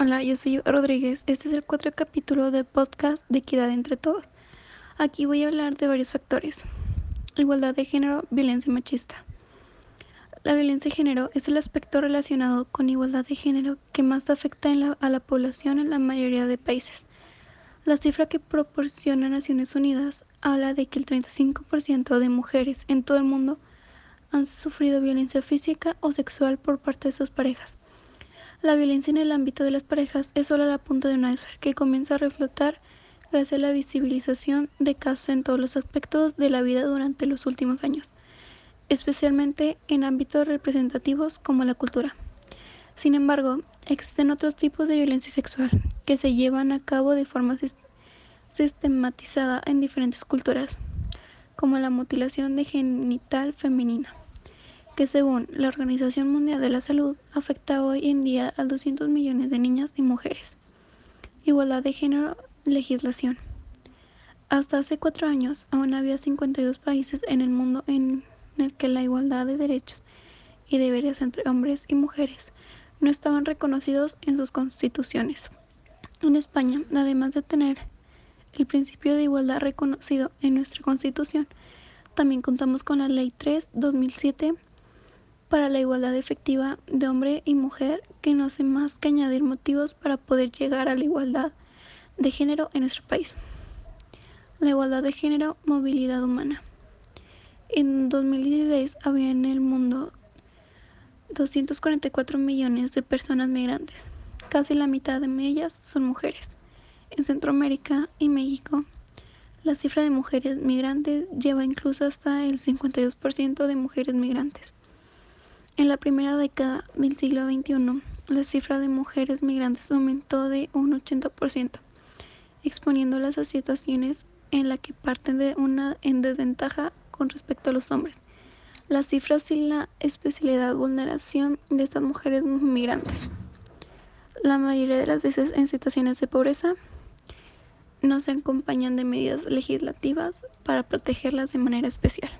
Hola, yo soy Rodríguez. Este es el cuarto capítulo del podcast de Equidad entre Todos. Aquí voy a hablar de varios factores. Igualdad de género, violencia machista. La violencia de género es el aspecto relacionado con igualdad de género que más afecta a la población en la mayoría de países. La cifra que proporciona Naciones Unidas habla de que el 35% de mujeres en todo el mundo han sufrido violencia física o sexual por parte de sus parejas. La violencia en el ámbito de las parejas es solo la punta de un iceberg que comienza a reflotar gracias a la visibilización de casos en todos los aspectos de la vida durante los últimos años, especialmente en ámbitos representativos como la cultura. Sin embargo, existen otros tipos de violencia sexual que se llevan a cabo de forma sistematizada en diferentes culturas, como la mutilación de genital femenina que según la Organización Mundial de la Salud afecta hoy en día a 200 millones de niñas y mujeres. Igualdad de género, legislación. Hasta hace cuatro años aún había 52 países en el mundo en el que la igualdad de derechos y deberes entre hombres y mujeres no estaban reconocidos en sus constituciones. En España, además de tener el principio de igualdad reconocido en nuestra constitución, también contamos con la Ley 3-2007 para la igualdad efectiva de hombre y mujer que no hace más que añadir motivos para poder llegar a la igualdad de género en nuestro país. La igualdad de género, movilidad humana. En 2016 había en el mundo 244 millones de personas migrantes. Casi la mitad de ellas son mujeres. En Centroamérica y México, la cifra de mujeres migrantes lleva incluso hasta el 52% de mujeres migrantes. En la primera década del siglo XXI, la cifra de mujeres migrantes aumentó de un 80%, exponiéndolas a situaciones en las que parten de una en desventaja con respecto a los hombres. Las cifras y la especialidad vulneración de estas mujeres migrantes. La mayoría de las veces en situaciones de pobreza no se acompañan de medidas legislativas para protegerlas de manera especial.